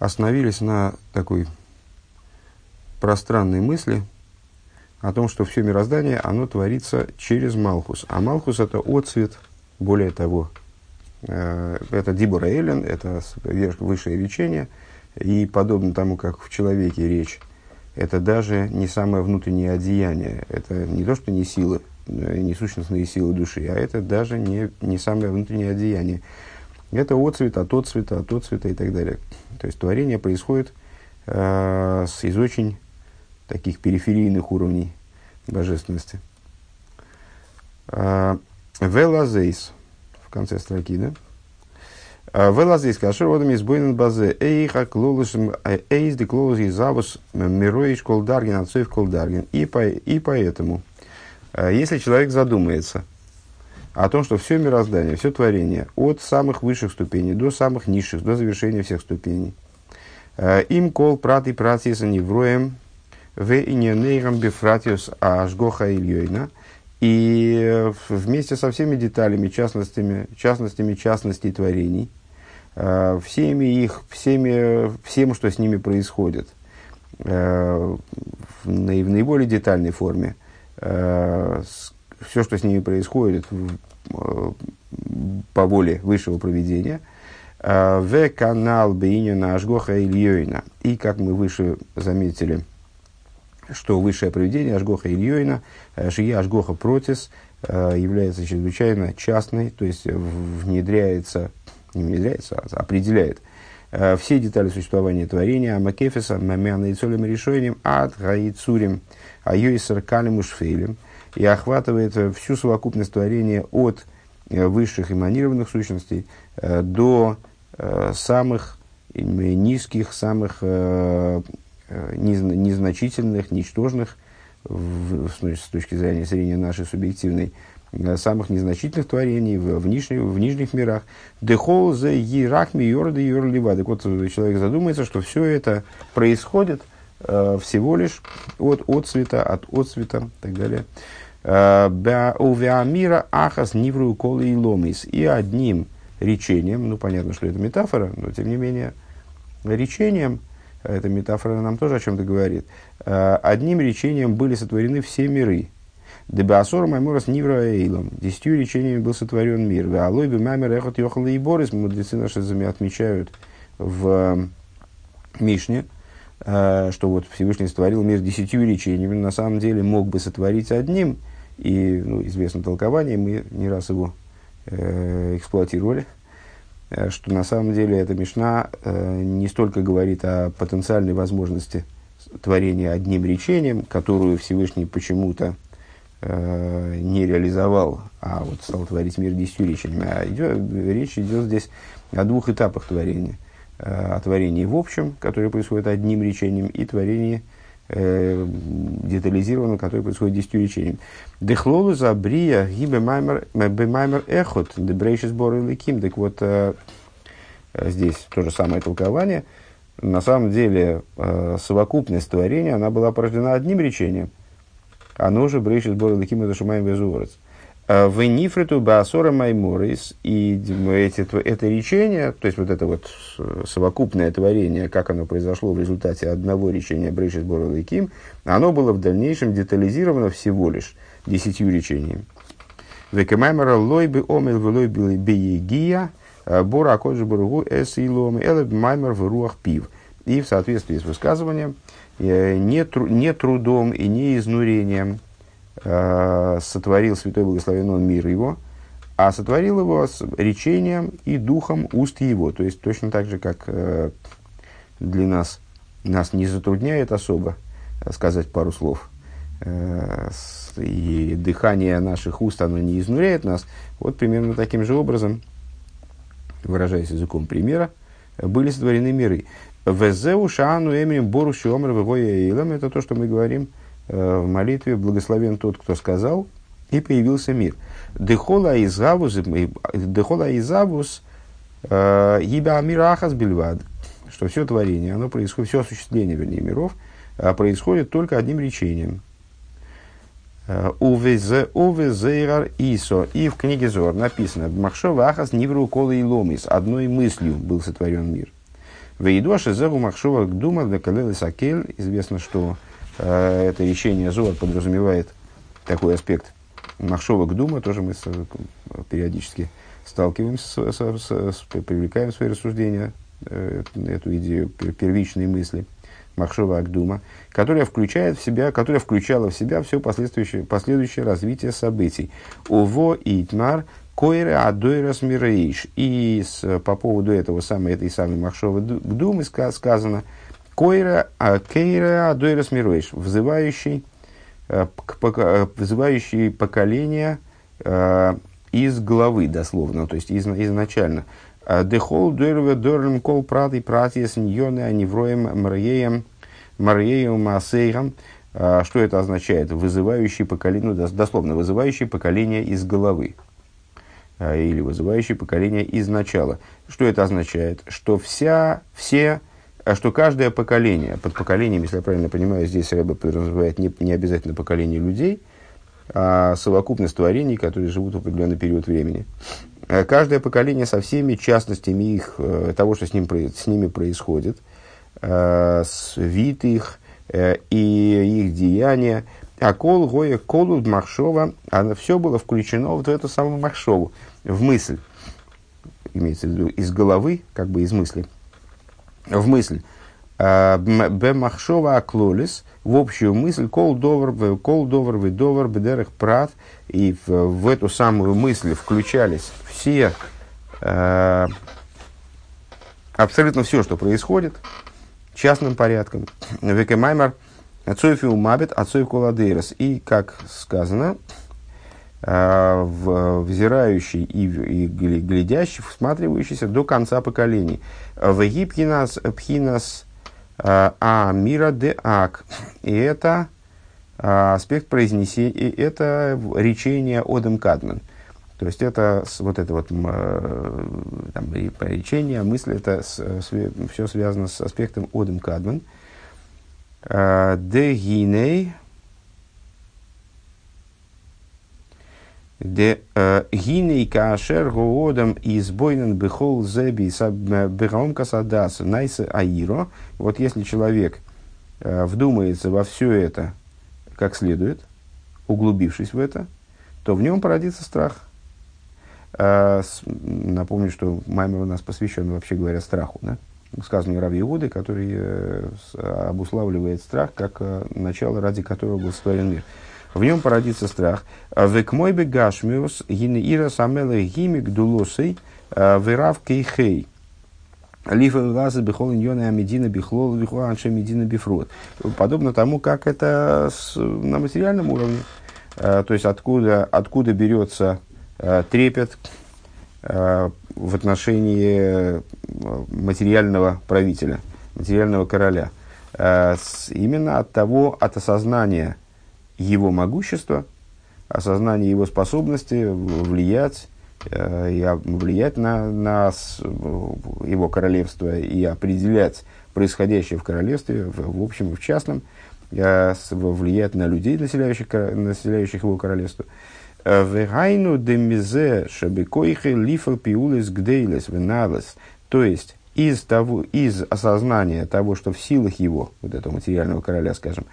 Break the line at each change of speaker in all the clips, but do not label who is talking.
остановились на такой пространной мысли о том, что все мироздание, оно творится через Малхус. А Малхус – это отцвет, более того, э, это Дибура Эллен, это высшее речение, и подобно тому, как в человеке речь, это даже не самое внутреннее одеяние, это не то, что не силы, э, не сущностные силы души, а это даже не, не самое внутреннее одеяние. Это отцвет от отцвета, от отцвета и так далее. То есть творение происходит э, из очень таких периферийных уровней божественности. Э, Велазейс в конце строки, да? Э, Велазейс, кашер водами из бойнен базе, эйха клолышем, э, эйз де клолыш из завус мироиш колдарген, отцов колдарген. И, по, и поэтому, если человек задумается – о том, что все мироздание, все творение, от самых высших ступеней до самых низших, до завершения всех ступеней. Э, им кол прат и пратиса невроем в иньонейрам бифратиус ажгоха ильёйна. И вместе со всеми деталями, частностями, частностями частностей творений, э, всеми их, всеми, всем, что с ними происходит, э, в наиболее детальной форме, все, что с ними происходит э, по воле высшего проведения, э, в канал Бейнина Ашгоха Ильёйна. И, как мы выше заметили, что высшее проведение Ашгоха Ильёйна, э, Шия Ашгоха Протис, является чрезвычайно частной, то есть внедряется, не внедряется, а определяет все детали существования творения, Амакефиса, Мамяна и Цолем решением, Ад, Гаицурим, Айойсер, Калим, Ушфейлем – и охватывает э, всю совокупность творения от э, высших эманированных сущностей э, до самых низких, самых незначительных, ничтожных, с точки зрения зрения нашей субъективной, самых незначительных творений в, в, нижних, в нижних мирах. Дехол за ерахми йорда йорлива. Так вот, человек задумается, что все это происходит всего лишь от отцвета, от отцвета и так далее. Увеамира ахас нивру колы и ломис. И одним речением, ну понятно, что это метафора, но тем не менее речением, эта метафора нам тоже о чем-то говорит, одним речением были сотворены все миры. Дебасор Майморас Нивра Эйлом. Десятью речениями был сотворен мир. Алой бы Маймер Эхот Йохал и Борис. Мудрецы наши отмечают в Мишне, что вот Всевышний сотворил мир десятью речениями. На самом деле мог бы сотворить одним – и ну, известно толкование, мы не раз его э, эксплуатировали, э, что на самом деле эта Мишна э, не столько говорит о потенциальной возможности творения одним речением, которую Всевышний почему-то э, не реализовал, а вот стал творить мир десятью речениями. А идет, речь идет здесь о двух этапах творения. Э, о творении в общем, которое происходит одним речением, и творении э, детализированном, который происходит десятью речением. Дехлолу за брия гибе маймер эхот, дебрейшис боры леким. Так вот, э, э, здесь то же самое толкование. На самом деле, э, совокупность творения, она была порождена одним речением. Оно же брейшис боры леким, это шумаем безуорец. Э, в Нифриту Баасора Майморис, и эти, это речение, то есть вот это вот совокупное творение, как оно произошло в результате одного речения Брейшис Борова Ким, оно было в дальнейшем детализировано всего лишь десятью речениями. Векемаймера лойбы омел велойбы биегия, э, бора акоджи боругу эс и ломе, элеб маймер в руах пив. И в соответствии с высказыванием, э, не, тру, не трудом и не изнурением, Э, сотворил Святой Благословен Он мир его, а сотворил его с речением и духом уст его. То есть точно так же, как э, для нас, нас не затрудняет особо сказать пару слов, э, и дыхание наших уст, оно не изнуряет нас. Вот примерно таким же образом, выражаясь языком примера, были сотворены миры. Везеу шаану эмрим бору шиомр это то, что мы говорим – Э, в молитве «Благословен тот, кто сказал», и появился мир. Дехола изавус, дехола изавус, э, ибо амира ахас бельвад, что все творение, оно происходит, все осуществление, вернее, миров, э, происходит только одним речением. Увезейрар Исо. И в книге Зор написано, Махшова Ахас Нивру Кола и Ломис. Одной мыслью был сотворен мир. Вейдоши зеру махшова дума декалелы сакель. Известно, что э, это речение Зоар подразумевает такой аспект махшова дума. Тоже мы периодически сталкиваемся, с, с, с, привлекаем свои рассуждения э, эту идею первичной мысли. Махшова Агдума, которая включает в себя, которая включала в себя все последующее, последующее развитие событий. Уво и Итмар Койре Адойрас Мирейш. И с, по поводу этого самой, этой самой Махшова Гдумы сказано Койре а, Кейре Адойрас Мирейш, взывающий, э, к, взывающий поколение э, из головы, дословно, то есть из, изначально. Дехол дойрве дойрлем кол праты пратиес ньоны аневроем мреем мреем маасейрам. Что это означает? Вызывающий поколение, ну, дословно, вызывающий поколение из головы. Или вызывающий поколение из начала. Что это означает? Что вся, все, что каждое поколение, под поколением, если я правильно понимаю, здесь Рэба подразумевает не, не обязательно поколение людей, а совокупность творений, которые живут в определенный период времени. А каждое поколение со всеми частностями их, э, того, что с, ним, с ними происходит, э, с вид их э, и их деяния, а кол гоя колу махшова, оно все было включено вот в эту самую махшову в мысль, имеется в виду из головы, как бы из мысли, в мысль. А, Бемахшова аклолис, в общую мысль, кол довар, кол довар, довар, бедерах прат, и в, в эту самую мысль включались все, э, абсолютно все, что происходит, частным порядком. Векемаймар, Ацоев Мабит, Ацоев Коладейрос. И, как сказано, взирающий и, и глядящий, всматривающийся до конца поколений. Веги пхинас, э, а мира де ак. И это э, аспект произнесения, это речение Одем Кадмен. То есть это вот это вот там, речение, мысль, это все связано с аспектом Одем Кадмен. Де гиней, де э, гиней каашер гоодам избойнен бехол зеби э, бехалом касадас найс аиро. Вот если человек э, вдумается во все это как следует, углубившись в это, то в нем породится страх. Напомню, что Маймер у нас посвящен, вообще говоря, страху. Да? Сказано Раби Иуды, который обуславливает страх как начало, ради которого был сотворен мир в нем породится страх. Век мой бегашмиус гинеира самела гимик дулосей вырав кейхей. Лифа лаза бихол иньона амедина бихлол бихол анше медина бифрод. Подобно тому, как это на материальном уровне. То есть откуда, откуда берется трепет в отношении материального правителя, материального короля. Именно от того, от осознания его могущество, осознание его способности влиять, э, и влиять на, на его королевство и определять происходящее в королевстве, в, в общем и в частном, э, влиять на людей, населяющих, населяющих его королевство. Э, Вегайну демизе шабекойхе лифал пиулес гдейлес веналес. То есть, из, того, из осознания того, что в силах его, вот этого материального короля, скажем,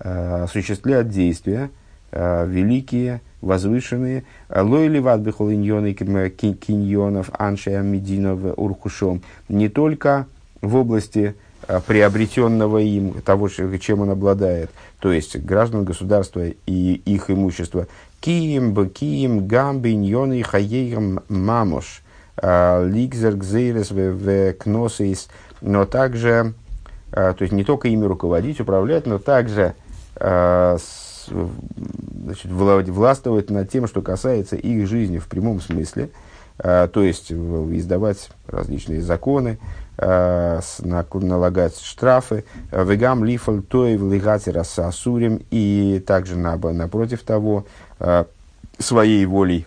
Э, осуществлять действия э, великие, возвышенные. Лойли вадбихол иньоны киньонов аншея мединов уркушом. Не только в области э, приобретенного им, того, чем он обладает, то есть граждан государства и их имущество. Кием, бакием, гамби, иньоны, хаейрам, мамош, ликзер, гзейрес, кносис, но также, то есть не только ими руководить, управлять, но также Э, значит, властвовать над тем, что касается их жизни в прямом смысле, э, то есть издавать различные законы, э, налагать штрафы, вегам лифал той влигатера с асурим, и также напротив того, своей волей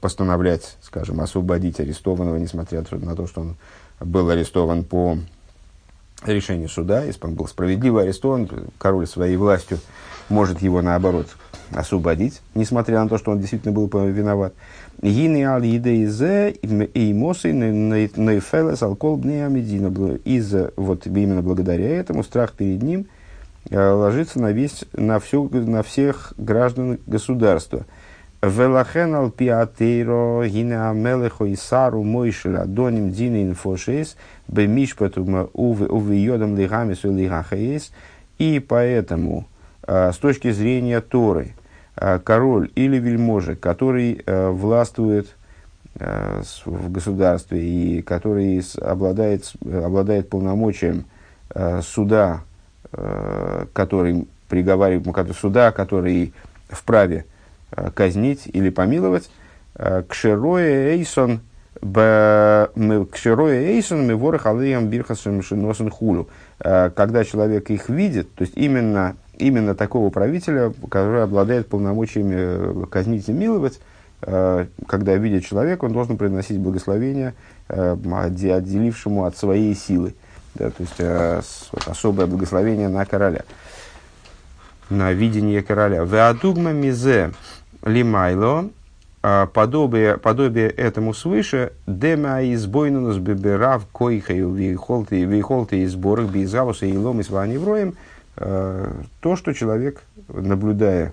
постановлять, скажем, освободить арестованного, несмотря на то, что он был арестован по решение суда, он был справедливо арестован, король своей властью может его, наоборот, освободить, несмотря на то, что он действительно был виноват. Гины ал изе и мосы Из вот именно благодаря этому страх перед ним э, ложится на весь на все на всех граждан государства. Велахен ал пиатейро гина амелехо и сару мойшера доним дина инфошейс бемишпатум уве йодам лигамису лигахаес. И поэтому, э, с точки зрения Торы, Э, король или вельможа, который э, властвует в государстве и который обладает, обладает полномочием суда, который приговаривает, суда, который вправе казнить или помиловать, кшероя эйсон, кшероя эйсон мы ворох алеям бирхасом носен хулю. Когда человек их видит, то есть именно именно такого правителя, который обладает полномочиями э, казнить и миловать, э, когда видит человека, он должен приносить благословение э, отделившему от своей силы. Да, то есть особое благословение на короля, на видение короля. Веадугма мизе лимайло, подобие, подобие этому свыше, дема избойнунус беберав койхаю вейхолты и сборах бейзавуса и лом и сваневроем – Э, то, что человек, наблюдая,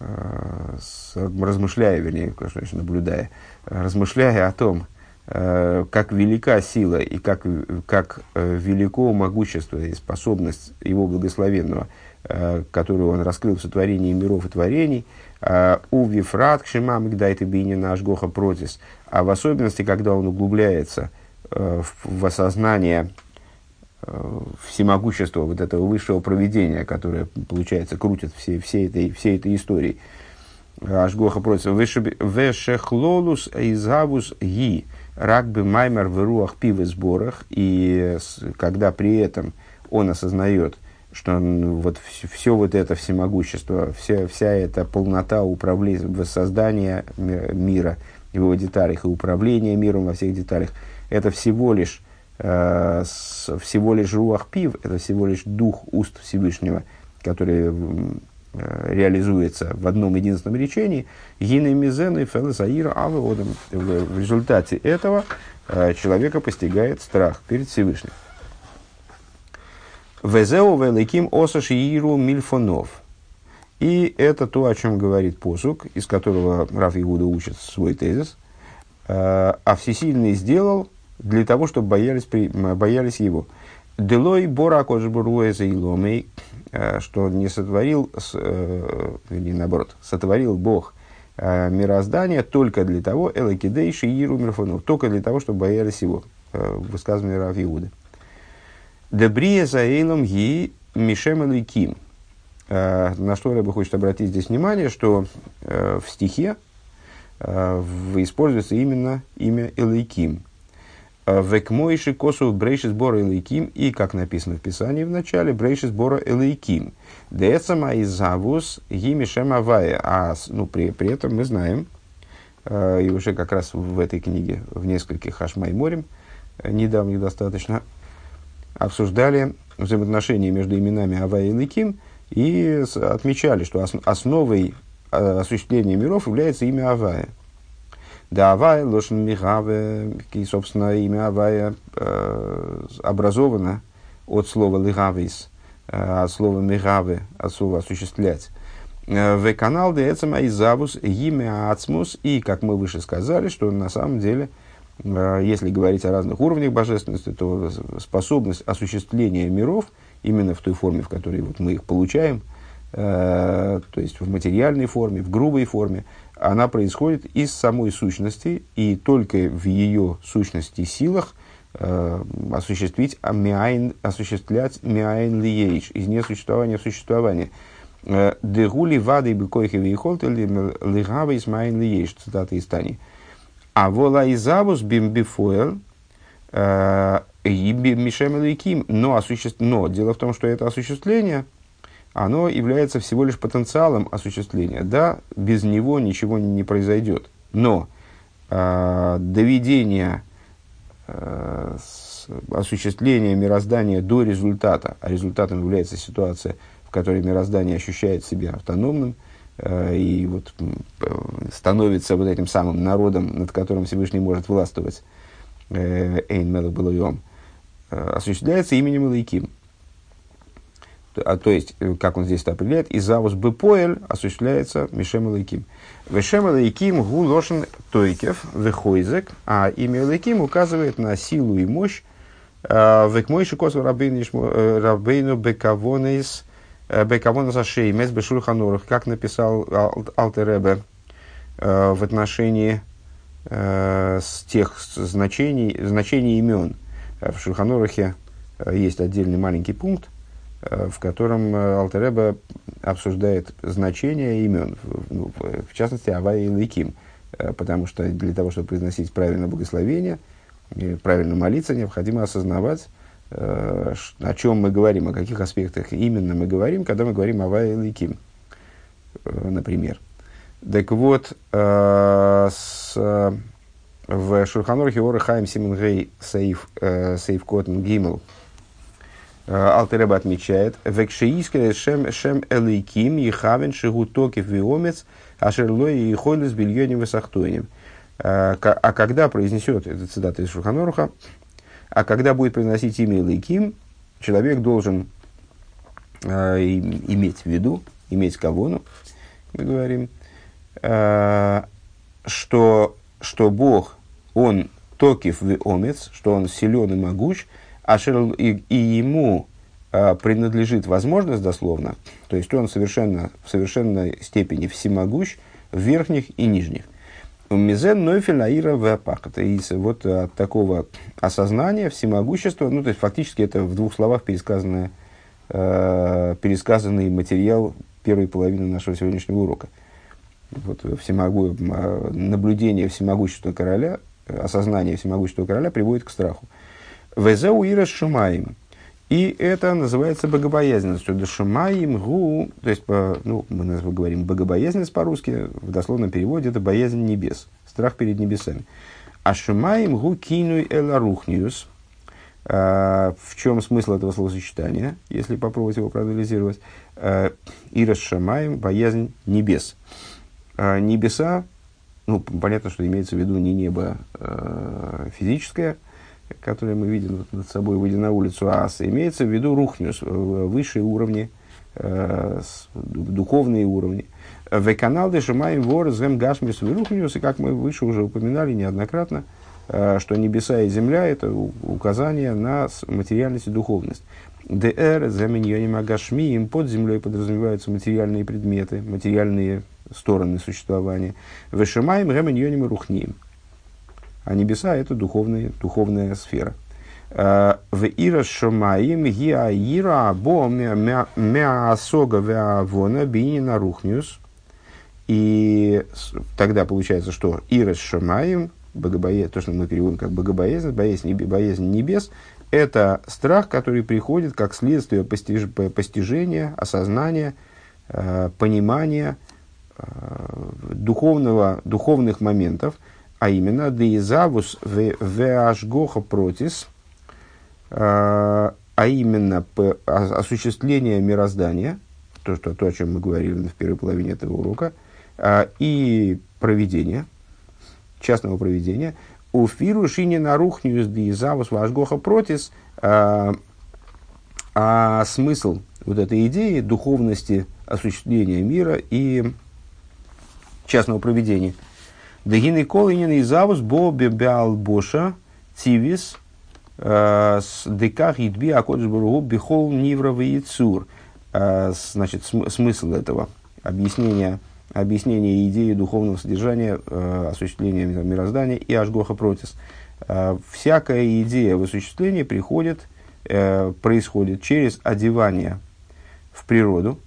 э, размышляя, вернее, конечно, наблюдая, размышляя о том, э, как велика сила и как, как велико могущество и способность его благословенного, которую он раскрыл в сотворении миров и творений, у Вифрат, Кшима, Мигдайта Бини, наш Гоха Протис, а в особенности, когда он углубляется в осознание всемогущество вот этого высшего проведения, которое, получается, крутит все, все, этой, все этой истории. Ашгоха против Вешехлолус Изгавус Ги Ракбы Маймер в руах пивы сборах. И когда при этом он осознает, что вот все вот это всемогущество, вся, вся эта полнота управления, воссоздания мира, его деталях и управления миром во всех деталях, это всего лишь э, всего лишь руах пив, это всего лишь дух уст Всевышнего, который э, реализуется в одном единственном речении, гины мизены фелесаира авеодом. В результате этого э, человека постигает страх перед Всевышним. Везеу великим осашииру мильфонов. И это то, о чем говорит посук, из которого Раф Игуда учит свой тезис. «Э, а всесильный сделал для того, чтобы боялись, боялись его. Делой бора кожбуруэза и ломей, э, что не сотворил, или э, наоборот, сотворил Бог э, мироздание только для того, элакидейши иру мирфонов, только для того, чтобы боялись его, высказывание Рав Иуды. Дебрия за эйлом ги мишем эликим. На что я бы хочет обратить здесь внимание, что в стихе используется именно имя Элейким – Векмойши косу брейши сбора элейким, и, как написано в Писании в начале, брейши сбора элейким. Децама из завус гимишем авая. А ну, при, при этом мы знаем, э, и уже как раз в этой книге, в нескольких Хашмайморем, э, недавних достаточно, обсуждали взаимоотношения между именами Авая и Ликим и отмечали, что основой э, осуществления миров является имя Авая. Да Авая, Лошен Михаве, и, собственно, имя Авая э, образовано от слова Лигавис, э, от слова Михаве, от слова осуществлять. Э, в канал Децема Изавус имя Ацмус, и, как мы выше сказали, что на самом деле, если говорить о разных уровнях божественности, то способность осуществления миров, именно в той форме, в которой вот мы их получаем, э, то есть в материальной форме, в грубой форме, она происходит из самой сущности, и только в ее сущности силах э, осуществить миайн, осуществлять миайн лиейш, из несуществования в существование. Э, Дегули вады бекойхи вейхолт или лигава из миайн лиейш, цитата из Тани. А вола изавус бимбифуэл э, и мишем лейким, но, осуществ... но дело в том, что это осуществление – оно является всего лишь потенциалом осуществления. Да, без него ничего не, произойдет. Но э, доведение э, с, осуществление мироздания до результата, а результатом является ситуация, в которой мироздание ощущает себя автономным, и вот становится вот этим самым народом, над которым Всевышний может властвовать, Эйн Мелах Балуйом, осуществляется именем Илайким. А, то есть, как он здесь это определяет, Изавус Бепоэль осуществляется Мишем Илайким. Вешем Элейким гу лошен тойкев вехойзек, а имя Элейким указывает на силу и мощь векмойши косу рабейну бекавонейс бекавонес ашеймес бешульханорах, как написал Алтеребе в отношении с тех значений, значений имен. В Шульханорахе есть отдельный маленький пункт, Э, в котором э, Алтереба обсуждает значение имен, ну, в частности, Авай и Ликим, э, потому что для того, чтобы произносить правильное благословение, правильно молиться, необходимо осознавать, о чем мы говорим, о каких аспектах именно мы говорим, когда мы говорим Авай и Ликим, например. Так вот, с, в Шурханорхе Ора Хайм Симонгей Сейф, Сейф Котен Гимл – Алтереба отмечает, «Векшеискеле шем, шем элейким ехавен шигутокив виомец ашерлой и хойлес бельони высохтойним». А когда произнесет, это цитата из Шуханоруха, а когда будет произносить имя Элейким, человек должен э, иметь в виду, иметь кавону, мы говорим, э, что, что Бог, Он токив в омец, что Он силен и могуч, а и, и ему а, принадлежит возможность, дословно, то есть он совершенно, в совершенной степени всемогущ в верхних и нижних. Мизен Нойфель Аира Вапахата. И вот от такого осознания всемогущества, ну, то есть фактически это в двух словах пересказанное, э, пересказанный материал первой половины нашего сегодняшнего урока. Вот всемогу, наблюдение всемогущества короля, осознание всемогущества короля приводит к страху. Везеу Ира Шумаем. И это называется богобоязненностью. Дашумаим гу, то есть, ну, мы говорим богобоязненность по-русски, в дословном переводе это боязнь небес, страх перед небесами. А шумаим гу кинуй эларухниус. А, в чем смысл этого словосочетания, если попробовать его проанализировать? А, Ира шамаем, боязнь небес. А, небеса, ну, понятно, что имеется в виду не небо физическое, которые мы видим над собой, выйдя на улицу, а имеется в виду рухнюс, высшие уровни, э, духовные уровни. В канал Дешимаем Вор Зем Гашмис Рухнюс, и как мы выше уже упоминали неоднократно, э, что небеса и земля – это указание на материальность и духовность. ДР, Земиньоним Агашмием, под землей подразумеваются материальные предметы, материальные стороны существования. Вешимаем Геминьоним Рухнием – а небеса – это духовная, духовная сфера. Э, в ира шамаим гиа ира бо мясога веавона бинина рухнюс. И тогда получается, что ира шамаим, то, что мы переводим как богобоязнь, боязнь, боязнь небес, это страх, который приходит как следствие постиж, постижения, осознания, э, понимания э, духовного, духовных моментов – а именно деизавус веашгоха протис, а, а именно осуществление мироздания, то, что, то, о чем мы говорили в первой половине этого урока, а, и проведение, частного проведения, у фиру шини нарухнюс деизавус вашгоха протис, а, а смысл вот этой идеи духовности осуществления мира и частного проведения – Дагины колынин и завус бо боша цивис э, с деках идби акодж бургу бихол нивровый яцур. Э, значит, смысл этого объяснения, объяснения идеи духовного содержания, э, осуществления мироздания и ажгоха протис. Всякая идея в осуществлении приходит, происходит через одевание в природу,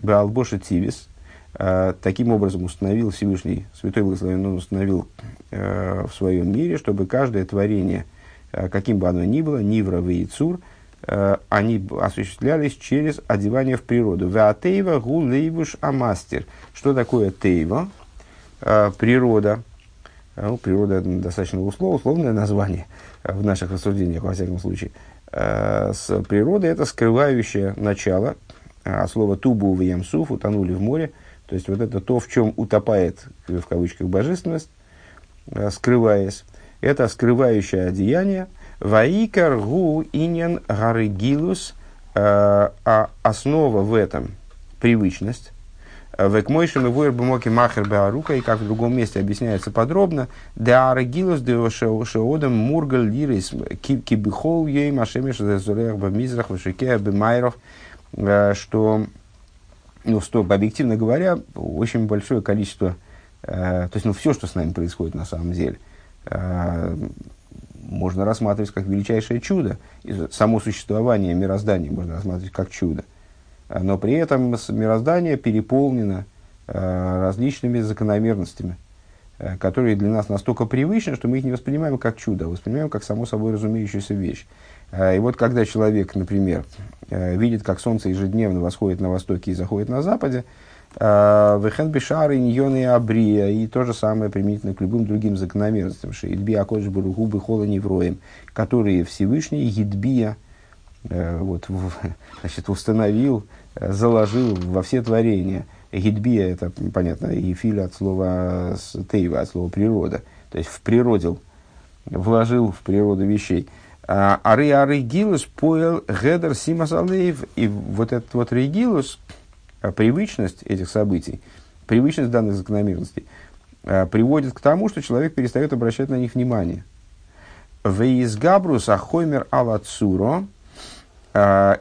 Беалбоша Тивис, таким образом установил Всевышний, Святой Благословен, он установил э, в своем мире, чтобы каждое творение, э, каким бы оно ни было, Нивра и Цур, они осуществлялись через одевание в природу. Веатейва гу лейвуш амастер. Что такое тейва? Природа. Ну, природа достаточно услов, условное название. в наших рассуждениях, во всяком случае, с природой это скрывающее начало, а слово тубу в ямсуф, утонули в море, то есть вот это то, в чем утопает, в кавычках, божественность, скрываясь, это скрывающее одеяние, ваикар гу инен гарыгилус, а основа в этом привычность, Векмойшим и вуэр бумоки махер беарука, и как в другом месте объясняется подробно, да арагилус де шеодам мургал лирис кибихол ей машемиш зазурех бамизрах вышике бемайров, э, что, ну, стоп, объективно говоря, очень большое количество, э, то есть, ну, все, что с нами происходит на самом деле, э, можно рассматривать как величайшее чудо. И само существование мироздания можно рассматривать как чудо но при этом мироздание переполнено э, различными закономерностями, которые для нас настолько привычны, что мы их не воспринимаем как чудо, а воспринимаем как само собой разумеющуюся вещь. Э, и вот когда человек, например, видит, как солнце ежедневно восходит на востоке и заходит на западе, Вехен Бешар, Иньон и Абрия, и то же самое применительно к любым другим закономерностям, Шеидби Акодж Баруху Бехола Невроем, которые Всевышний Едбия вот, значит, установил заложил во все творения. Гидбия, это, понятно, и филя от слова тейва, от слова природа. То есть, в природил, вложил в природу вещей. А, ары ары гилус поел гедер симас алеев. И вот этот вот регилус, а, привычность этих событий, привычность данных закономерностей, а, приводит к тому, что человек перестает обращать на них внимание. Веизгабрус ахоймер алацуро.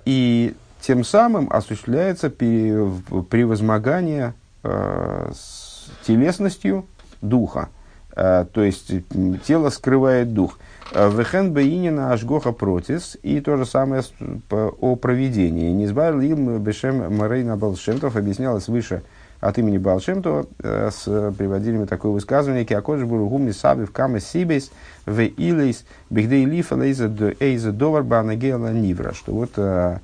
И тем самым осуществляется превозмогание э, с телесностью духа. Э, то есть тело скрывает дух. Э, Вехен бейнина ашгоха протис. И то же самое о проведении. Низбар им бешем марейна балшемтов объяснялось выше от имени Балшемтова э, с приводили мы такое высказывание, «Киакодж буругу мисаби в каме сибейс в илейс бигдей лифа эйза довар банагела нивра», что вот Э,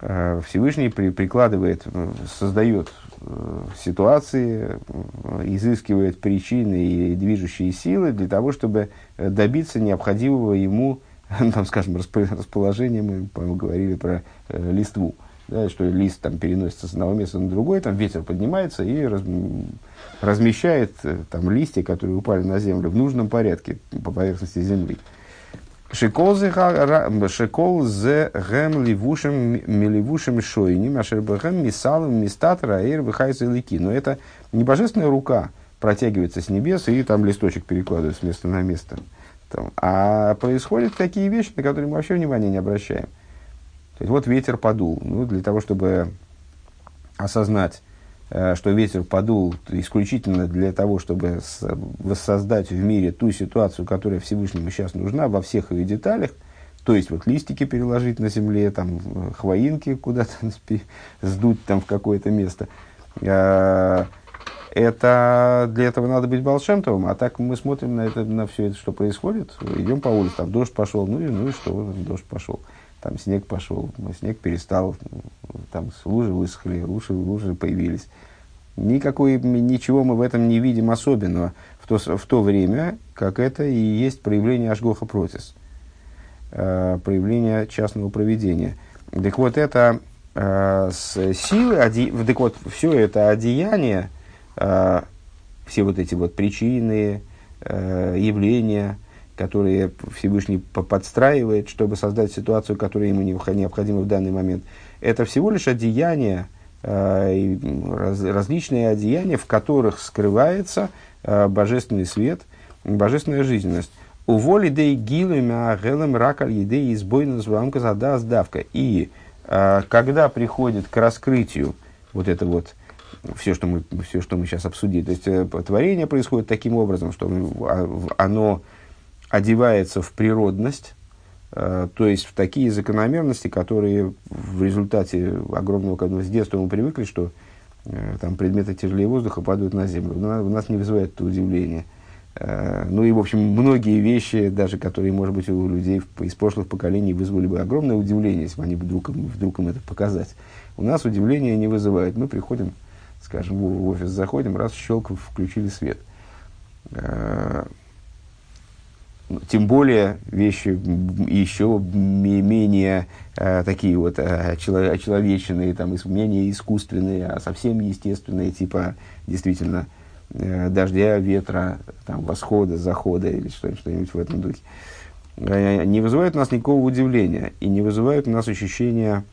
Всевышний при, прикладывает, э, создает э, ситуации, изыскивает причины и движущие силы для того, чтобы добиться необходимого ему, там, скажем, расположения, мы, по говорили про э, листву, да, что лист там переносится с одного места на другое, там ветер поднимается и раз, размещает там листья, которые упали на землю в нужном порядке по поверхности земли. Шикол зе гэм ливушем миливушем шойним, ашер бэгэм мисалом мистатра эйр выхайза лики. Но это не божественная рука протягивается с небес и там листочек перекладывает с места на место. Там, а происходят такие вещи, на которые мы вообще внимания не обращаем. То есть вот ветер подул. Ну, для того, чтобы осознать что ветер подул исключительно для того, чтобы воссоздать в мире ту ситуацию, которая Всевышнему сейчас нужна во всех ее деталях, то есть вот листики переложить на земле, там э, хвоинки куда-то сдуть там в какое-то место. Э, это для этого надо быть волшемтовым, а так мы смотрим на это, на все это, что происходит, идем по улице, там дождь пошел, ну и, ну и что, дождь пошел, там снег пошел, снег перестал, там лужи высохли, лужи, лужи появились. Никакой, ничего мы в этом не видим особенного в то, в то время, как это и есть проявление Ашгоха Протис, э, проявление частного проведения. Так вот, это э, с силы, оде, так вот, все это одеяние, э, все вот эти вот причины, явления, которые Всевышний подстраивает, чтобы создать ситуацию, которая ему необходима в данный момент – это всего лишь одеяния, э, раз, различные одеяния, в которых скрывается э, божественный свет, божественная жизненность. У воли дей гилуми агелем ракаль едей избойна звамка зада сдавка. И э, когда приходит к раскрытию вот это вот все, что мы, все, что мы сейчас обсудили. То есть творение происходит таким образом, что оно одевается в природность, Э, то есть в такие закономерности, которые в результате огромного количества с детства мы привыкли, что э, там предметы тяжелее воздуха падают на землю. Но у нас не вызывает это удивление. Э, ну и, в общем, многие вещи, даже которые, может быть, у людей из прошлых поколений вызвали бы огромное удивление, если бы они вдруг, вдруг им это показать. У нас удивление не вызывает. Мы приходим, скажем, в офис заходим, раз щелк, включили свет тем более вещи еще менее э, такие вот э, человечные, там, менее искусственные, а совсем естественные, типа действительно э, дождя, ветра, там, восхода, захода или что-нибудь в этом духе, э, не вызывают у нас никакого удивления и не вызывают у нас ощущения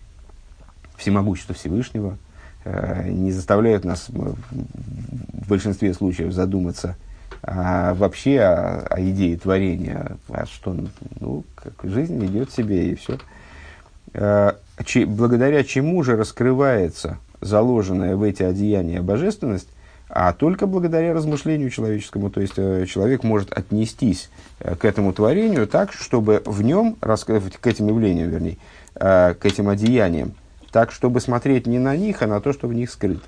всемогущества Всевышнего, э, не заставляют нас в большинстве случаев задуматься – а вообще о, о идее творения, а что, ну, как жизнь идет себе и все. А, че, благодаря чему же раскрывается заложенная в эти одеяния божественность, а только благодаря размышлению человеческому. То есть э, человек может отнестись э, к этому творению так, чтобы в нем, к этим явлениям, вернее, э, к этим одеяниям, так, чтобы смотреть не на них, а на то, что в них скрыто.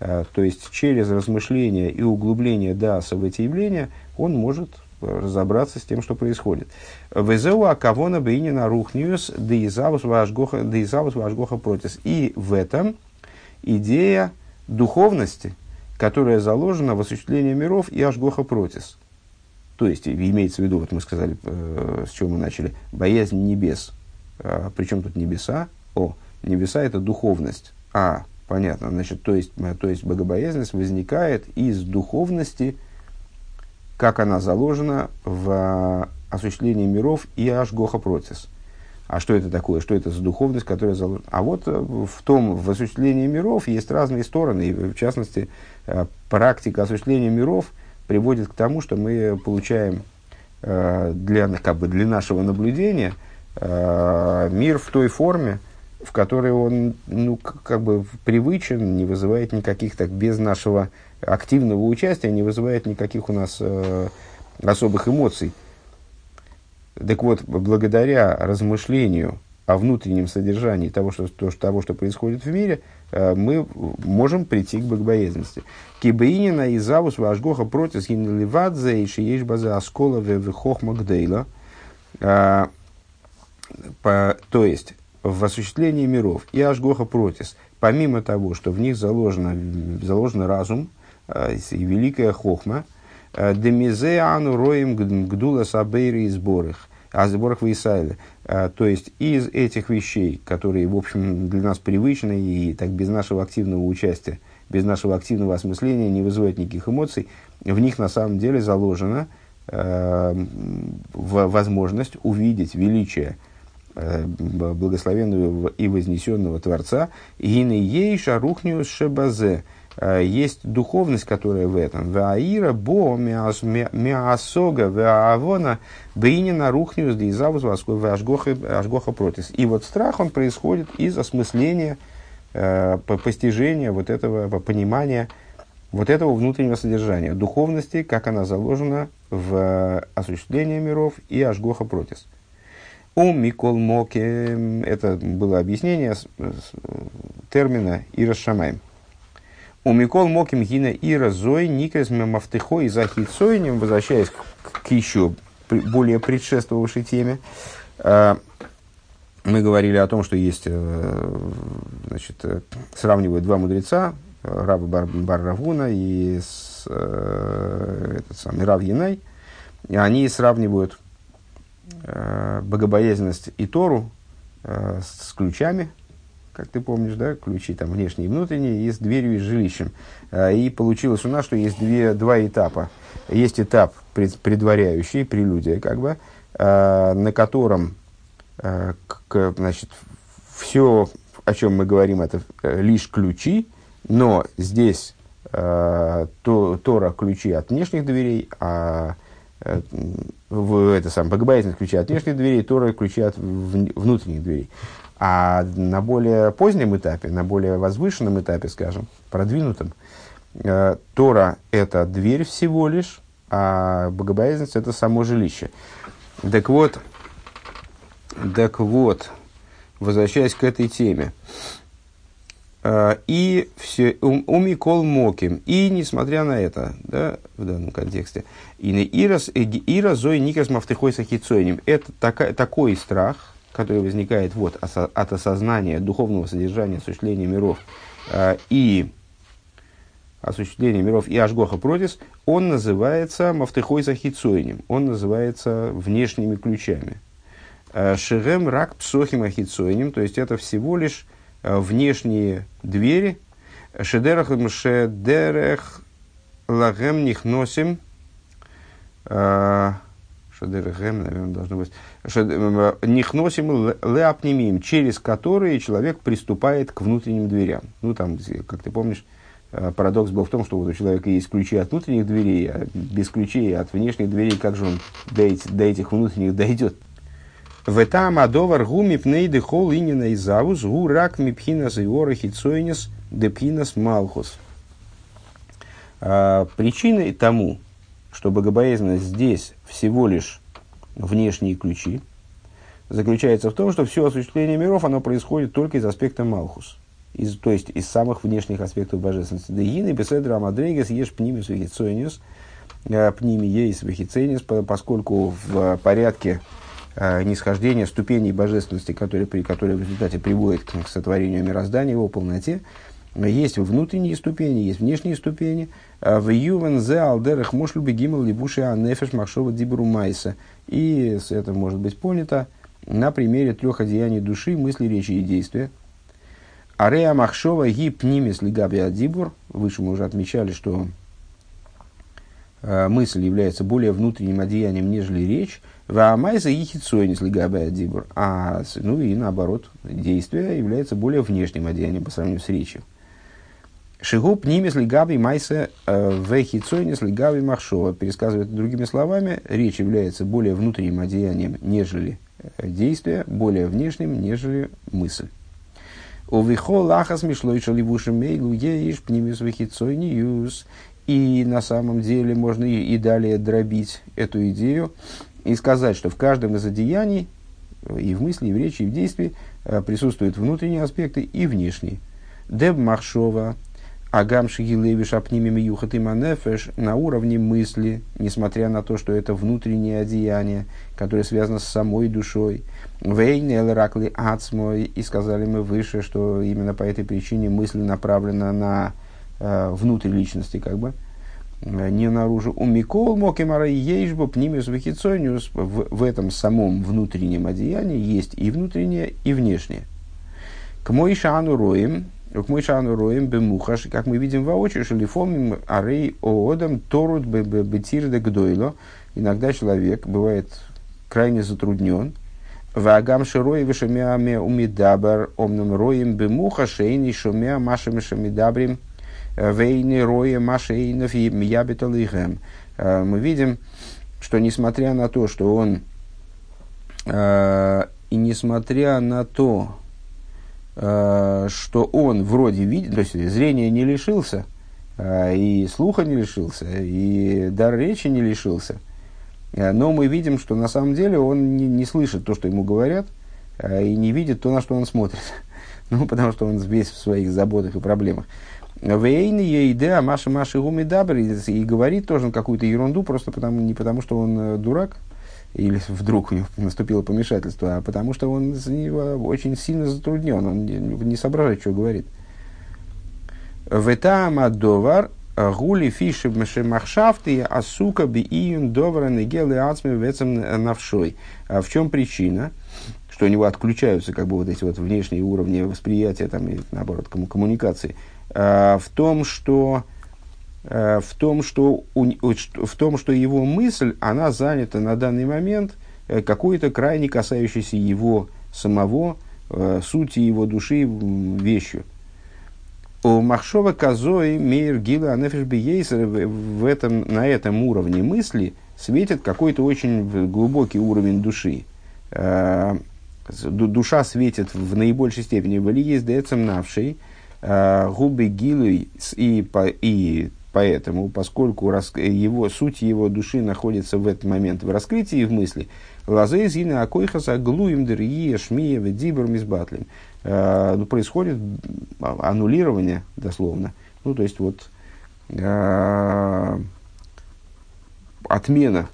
Э, то есть через размышление и углубление Дааса в эти явления он может разобраться с тем, что происходит. Везеу акавона бейнина рухниус деизавус вашгоха протис. И в этом идея духовности, которая заложена в осуществлении миров и ашгоха протис. То есть, имеется в виду, вот мы сказали, э, с чего мы начали, боязнь небес. Э, причем тут небеса? О, небеса это духовность. А Понятно. Значит, то есть, э, то есть богобоязненность возникает из духовности, как она заложена в э, осуществлении миров и ашгоха процесс. А что это такое? Что это за духовность, которая заложена? А вот э, в том, в осуществлении миров есть разные стороны. И, в частности, практика осуществления миров приводит к тому, что мы получаем для, как бы, для нашего наблюдения мир в той форме, в которой он, ну, как бы привычен, не вызывает никаких, так, без нашего активного участия, не вызывает никаких у нас э, особых эмоций. Так вот, благодаря размышлению о внутреннем содержании того, что, то, того, что происходит в мире, э, мы можем прийти к богобоязненности. Кибеинина и завус вашгоха протис гинливадзе и шиеш база аскола в хохма гдейла. Э, то есть, в осуществлении миров и Ашгоха Протис, помимо того, что в них заложено, заложен разум э, и великая хохма, э, демизе ану роем гдула сабейри и сборах, а сборах в Исаиле. Э, то есть из этих вещей, которые, в общем, для нас привычны и так без нашего активного участия, без нашего активного осмысления не вызывают никаких эмоций, в них на самом деле заложена э, возможность увидеть величие благословенного и вознесенного Творца, гины ей шарухниус шебазе, э, есть духовность, которая в этом. Ваира бо миасога ваавона бейнина рухниус деизавус ашгоха протис. И вот страх, он происходит из осмысления, э, постижения вот этого, понимания вот этого внутреннего содержания, духовности, как она заложена в осуществлении миров и ашгоха протис. У Микол Моки, это было объяснение термина Ира Шамаем. У Микол Моким Гина Ира Зой Никас Мавтыхо и Захицойним, возвращаясь к, к еще более предшествовавшей теме, э, мы говорили о том, что есть, э, значит, э, сравнивают два мудреца, Раба Бар, Бар Равуна и с, э, этот самый Рав Янай, и они сравнивают э, богобоязненность и Тору э, с ключами, как ты помнишь, да, ключи там внешние и внутренние, и с дверью и с жилищем. Э, и получилось у нас, что есть две, два этапа. Есть этап пред, предваряющий, прелюдия, как бы, э, на котором э, к, значит, все, о чем мы говорим, это лишь ключи, но здесь то, Тора ключи от внешних дверей, а в это сам богобоязненность ключи от внешних дверей, Тора ключи от внутренних дверей. А на более позднем этапе, на более возвышенном этапе, скажем, продвинутом, э, Тора – это дверь всего лишь, а богобоязненность – это само жилище. Так вот, так вот, возвращаясь к этой теме, и все, у Микол Моким, и несмотря на это, да, в данном контексте, и ирас, ира зой никас мафтыхой сахицойним. Это такая, такой страх, который возникает вот от осознания духовного содержания осуществления миров э, и осуществления миров и Ашгоха Протис, он называется Мафтыхой Захицойнем, он называется внешними ключами. Э, Шерем рак псохим ахицойнем, то есть это всего лишь внешние двери. Шедерах шедерех лагем нихносим. Э, шедерехем, наверное, должно быть. Нихносим леапнимим, через которые человек приступает к внутренним дверям. Ну, там, как ты помнишь, парадокс был в том, что вот у человека есть ключи от внутренних дверей, а без ключей от внешних дверей, как же он до, до этих внутренних дойдет? В этом адовар гуми пнейды хол инина и завус гу рак мипхинас и орахи цойнис депхинас малхус. А, причиной тому, что богобоязненность здесь всего лишь внешние ключи, заключается в том, что все осуществление миров, оно происходит только из аспекта Малхус, из, то есть из самых внешних аспектов божественности. Дегины, беседра, мадрегес, ешь пнимис, вехицойнис, а, пними ейс, вехиценис, поскольку в порядке э, нисхождения ступеней божественности, которые, при, которые в результате приводят к, сотворению мироздания, его полноте. Есть внутренние ступени, есть внешние ступени. А в Ювен зе алдерах мош гимал либуши анефеш махшова дибру майса. И это может быть понято на примере трех одеяний души, мысли, речи и действия. Арея махшова ги пнимис лигаби адибур. Выше мы уже отмечали, что э, мысль является более внутренним одеянием, нежели речь. Ваамайза и хитсойнис лигабая дибур. А, ну и наоборот, действие является более внешним одеянием по сравнению с речью. Шигу пнимис лигаби майса э, в хитсойнис лигаби махшова. Пересказывает другими словами, речь является более внутренним одеянием, нежели э, действие, более внешним, нежели мысль. Увихо лахас мишлой шаливушем мейлу еиш пнимис вихитсойниюс. И на самом деле можно и, и далее дробить эту идею и сказать, что в каждом из одеяний, и в мысли, и в речи, и в действии, э, присутствуют внутренние аспекты и внешние. Деб Махшова, Агам Шигилевиш Апнимим Юхат и Манефеш на уровне мысли, несмотря на то, что это внутреннее одеяние, которое связано с самой душой. Вейн Ракли Ацмой, и сказали мы выше, что именно по этой причине мысль направлена на внутрь личности, как бы. Э, не наружу. У Микол Мокемара Ейшбо Пнимиус Вахицониус в этом самом внутреннем одеянии есть и внутреннее, и внешнее. К мой шану роем, к мой шану роем бемухаш, как мы видим воочию, шелифомим арей оодам торут бетирде гдойло. Иногда человек бывает крайне затруднен. Вагам широй вишемяме умидабар омным роем бемуха шейни шумя машами шамидабрим – Вейни роя машейнов и мьябиталихем. Э, мы видим, что несмотря на то, что он э, и несмотря на то, э, что он вроде видит, то есть зрение не лишился, и слуха не лишился, и дар речи не лишился, но мы видим, что на самом деле он не, не слышит то, что ему говорят, и не видит то, на что он смотрит. Ну, потому что он весь в своих заботах и проблемах. Вейн ейде, а Маша Маши Гуми и говорит тоже какую-то ерунду, просто потому, не потому, что он э, дурак, или вдруг у него наступило помешательство, а потому что он очень сильно затруднен, он не, не соображает, что говорит. Ветама довар гули фиши махшафты асука би июн довара негелы ацми вецам навшой. А в чем причина? Что у него отключаются как бы вот эти вот внешние уровни восприятия, там, и, наоборот, коммуникации – в том, что э, в том, что, в том, что его мысль, она занята на данный момент э, какой-то крайне касающейся его самого, сути его души вещью. У Махшова Казои Мейр Гила Анефиш в этом, на этом уровне мысли светит какой-то очень глубокий уровень души. Душа светит в наибольшей степени в Илье с навшей, Э, губы гилуй и, по, и поэтому, поскольку рас, его, суть его души находится в этот момент в раскрытии в мысли, лазей зина акойхаса глуем дырье шмия ведибр мизбатлем. Э, ну, происходит аннулирование, дословно. Ну, то есть, вот, э, отмена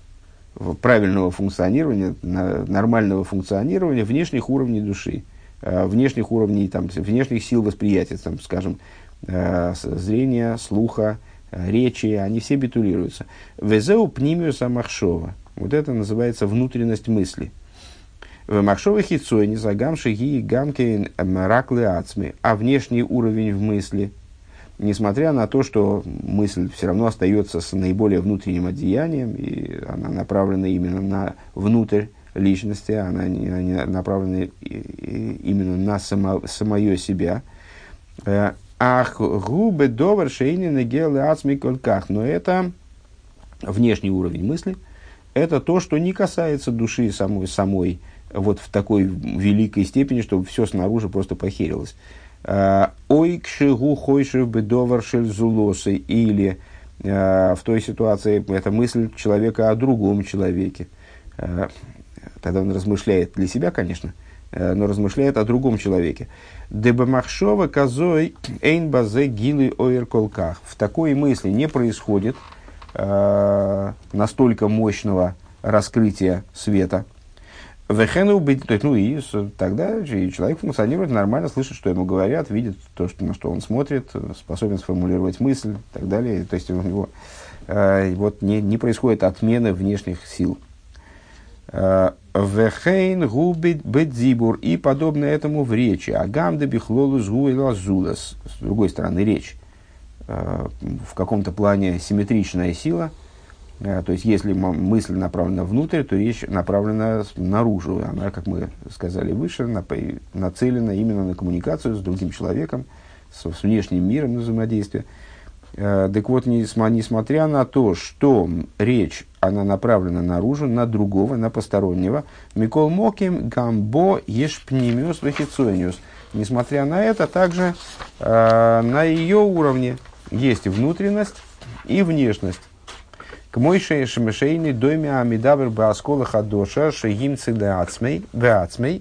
правильного функционирования, нормального функционирования внешних уровней души. Э, внешних уровней, там, внешних сил восприятия, там, скажем, э, зрения, слуха, э, речи, они все битулируются. Везеу пнимиуса махшова. Вот это называется внутренность мысли. В махшовых хитцой не загамши ги гамки раклы ацми. А внешний уровень в мысли, несмотря на то, что мысль все равно остается с наиболее внутренним одеянием, и она направлена именно на внутрь личности, она не направлена именно на само, самое себя. Э, ах, губы довар шейнины гелы ацми кольках. Но это внешний уровень мысли. Это то, что не касается души самой, самой вот в такой великой степени, чтобы все снаружи просто похерилось. Э, Ой, кшигу хойшев бедовар зулосы. Или э, в той ситуации это мысль человека о другом человеке. Тогда он размышляет для себя, конечно, э, но размышляет о другом человеке. Дебамахшова козой эйн базе гилы оир колках. В такой мысли не происходит э, настолько мощного раскрытия света. Вехену быть, ну и тогда человек функционирует нормально, слышит, что ему говорят, видит то, что, на что он смотрит, способен сформулировать мысль и так далее. То есть у него э, вот не, не происходит отмены внешних сил. Вехейн губит бедзибур и подобное этому в речи. Агамда бихлолус гуэлазулас. С другой стороны, речь э, в каком-то плане симметричная сила. Э, то есть, если мысль направлена внутрь, то речь направлена наружу. Она, как мы сказали выше, нацелена именно на коммуникацию с другим человеком, с внешним миром на взаимодействие. Э, так вот, несмотря на то, что речь, она направлена наружу, на другого, на постороннего, Микол Моким Гамбо Ешпнимиус Вахицониус. Несмотря на это, также э, на ее уровне есть внутренность и внешность. К мой шемешейный доме амидабр бааскола хадоша шегим цилеацмей Э,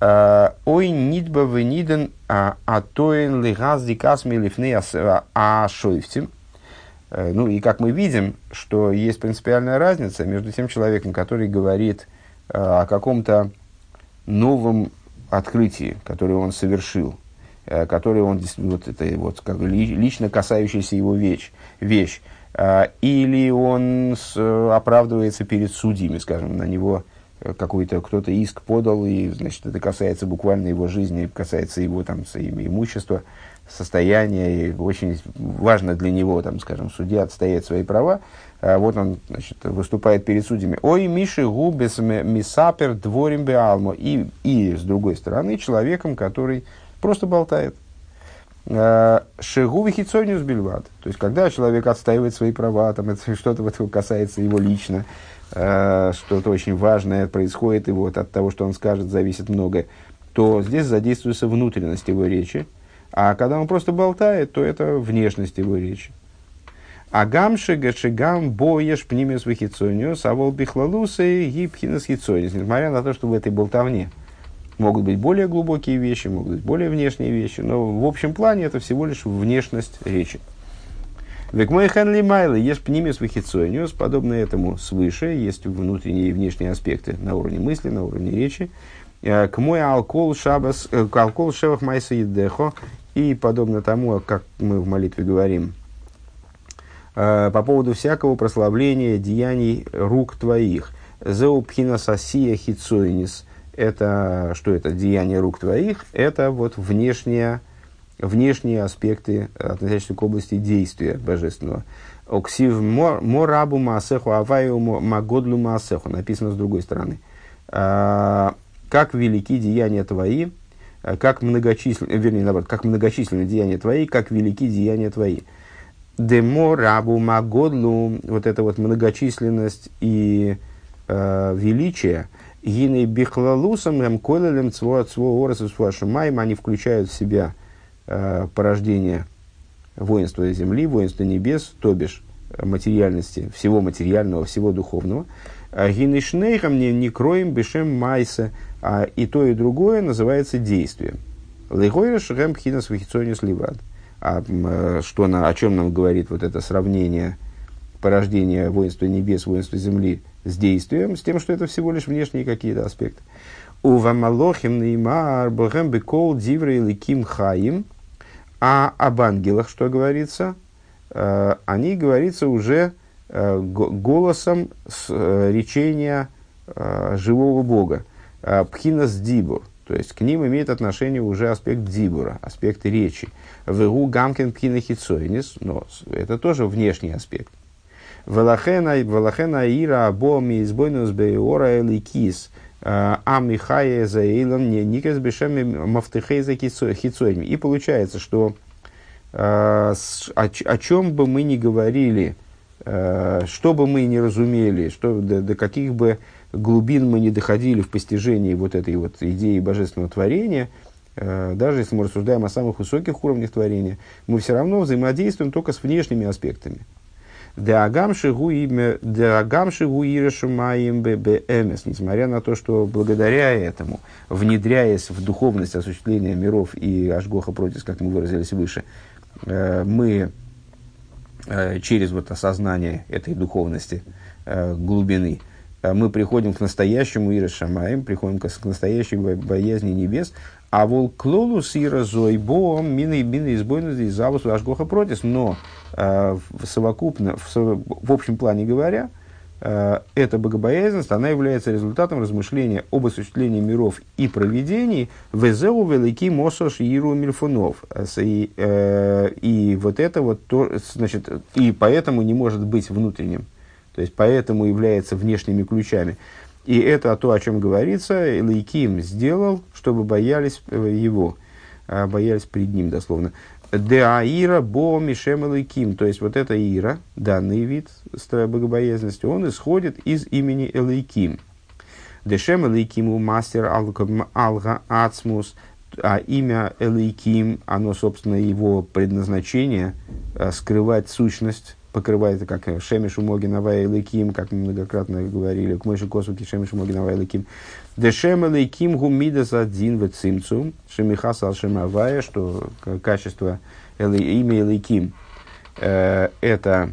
ой, нидба вениден атоин лигаз дикасми лифны ашойфтим. Э, ну и как мы видим, что есть принципиальная разница между тем человеком, который говорит э, о каком-то новом открытии, которое он совершил, который он вот это вот как лично касающаяся его вещь, вещь, или он оправдывается перед судьями, скажем, на него какой-то кто-то иск подал, и значит, это касается буквально его жизни, касается его там, имущества, состояния, и очень важно для него, там, скажем, судья отстоять свои права, а вот он значит, выступает перед судьями. Ой, Миши губес мисапер дворим беалмо. И, и, с другой стороны, человеком, который просто болтает. А, Шигу вихицониус бельват. То есть, когда человек отстаивает свои права, там, это что-то вот касается его лично, Э, что-то очень важное происходит, и вот от того, что он скажет, зависит многое, то здесь задействуется внутренность его речи. А когда он просто болтает, то это внешность его речи. Агамши гашигам боеш пнимес вихицониус, а вол бихлалусы гипхинес хицониус. Несмотря на то, что в этой болтовне могут быть более глубокие вещи, могут быть более внешние вещи, но в общем плане это всего лишь внешность речи. Век мой хенли майлы, есть пнимис вихицойниус, подобно этому свыше, есть внутренние и внешние аспекты на уровне мысли, на уровне речи. Э, к мой алкол шабас, э, алкол шевах майса едехо, и подобно тому, как мы в молитве говорим, э, по поводу всякого прославления деяний рук твоих. Зеупхина сасия хицойнис. Это, что это, деяние рук твоих? Это вот внешняя внешние аспекты, относящиеся к области действия божественного. Оксив морабу маасеху аваю магодлу маасеху. Написано с другой стороны. А, как велики деяния твои, а, как многочисленны, вернее, наоборот, как многочисленны деяния твои, как велики деяния твои. Демо рабу магодлу, вот эта вот многочисленность и э, величие, гиней бихлалусом, эм койлелем цво цво орасу они включают в себя Э, порождения воинства земли, воинства небес, то бишь материальности, всего материального, всего духовного. А Гинишнейхам не, не кроем бешем майса, а и то, и другое называется действием. Лейхойра шрэм пхинас вахицонис ливад. А э, что на, о чем нам говорит вот это сравнение порождения воинства небес, воинства земли с действием, с тем, что это всего лишь внешние какие-то аспекты. У вамалохим неймар бхэм бекол диврей ликим хаим – А об ангелах что говорится? Э, они говорится уже э, голосом с, э, речения живого Бога. Пхинас дибур. То есть к ним имеет отношение уже аспект дибура, аспект речи. Вегу гамкин пхинахицойнис, но это тоже внешний аспект. Велахена ира або ми избойнус беора эликис – а Михая Заилом не Никас Бешеми Мафтыхейза Хицойми. И получается, что о, о чем бы мы ни говорили, что бы мы ни разумели, что, до, до каких бы глубин мы не доходили в постижении вот этой вот идеи божественного творения, даже если мы рассуждаем о самых высоких уровнях творения, мы все равно взаимодействуем только с внешними аспектами. Деагам шигу ирешумаем ббмс, несмотря на то, что благодаря этому, внедряясь в духовность осуществления миров и Ашгоха против, как мы выразились выше, э, мы э, через вот осознание этой духовности э, глубины, мы приходим к настоящему Ирешамаем, приходим к, настоящей боязни небес, а вол клолус ира зойбо мины мины избойности из завус ашгоха протис. Но э, в совокупно, в, в общем плане говоря, э, эта богобоязненность, она является результатом размышления об осуществлении миров и проведений в Эзеу велики мосош иру мильфунов. И, э, и вот это вот, то, значит, и поэтому не может быть внутренним. То есть, поэтому является внешними ключами. И это то, о чем говорится, Лейким сделал, чтобы боялись э, его, а, боялись перед ним, дословно. Деаира бо мишем Элейким, то есть вот эта ира, данный вид богобоязненности, он исходит из имени Элейким. Дешем Элейкиму мастер алга ацмус, а имя Элейким, оно, собственно, его предназначение, э, скрывать сущность покрывает, как э, Шемиш умоги навай лыким, как мы многократно говорили, к мыши косуки Шемиш умоги навай лыким. Дешем лыким гумидас один в цимцум, шемихас ал шемавая, что качество имя лыким э, это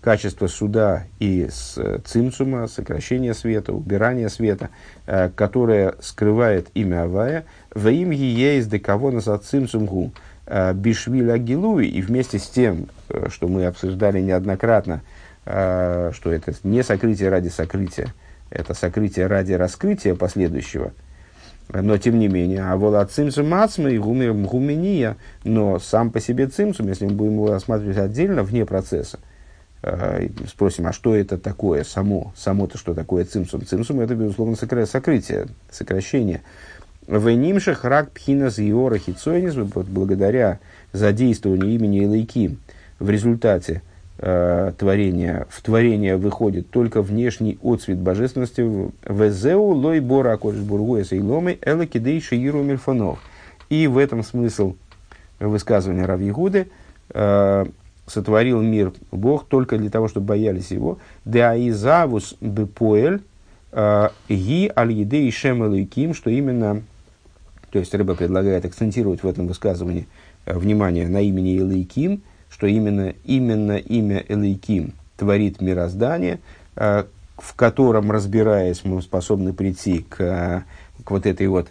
качество суда и с цимцума, сокращение света, убирание света, э, которое скрывает имя Авая, во имя есть декавона за цимцумгу, Э, Бишвиль Агилуи, и вместе с тем, э, что мы обсуждали неоднократно, э, что это не сокрытие ради сокрытия, это сокрытие ради раскрытия последующего, но тем не менее, а вола цимсум мацма и гумения, но сам по себе цимсум, если мы будем его рассматривать отдельно, вне процесса, спросим, а что это такое само, само-то что такое цимсум? Цимсум это, безусловно, сокрытие, сокращение. Венимших рак пхинас иора хицойнис, благодаря задействованию имени Элайки в результате э, творения, в творение выходит только внешний отцвет божественности Везеу лой бора бургуя сейломы элакидей шииру мельфонов. И в этом смысл высказывания Равьегуды э, сотворил мир Бог только для того, чтобы боялись его. Деаизавус бепоэль э, ги аль едей шем что именно то есть Рыба предлагает акцентировать в этом высказывании э, внимание на имени Элейким, что именно, именно имя Элейким творит мироздание, э, в котором, разбираясь, мы способны прийти к, э, к вот этой вот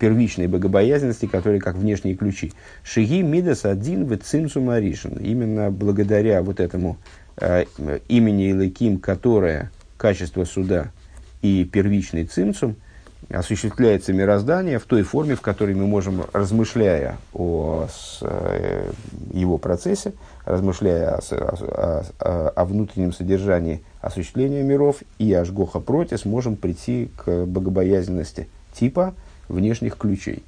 первичной богобоязненности, которые как внешние ключи. Шиги мидас один в цимсу Именно благодаря вот этому э, имени Илыким, которое качество суда и первичный цимсум – осуществляется мироздание в той форме, в которой мы можем, размышляя о с, э, его процессе, размышляя о, о, о, о внутреннем содержании осуществления миров и Ашгоха против, можем прийти к богобоязненности типа внешних ключей.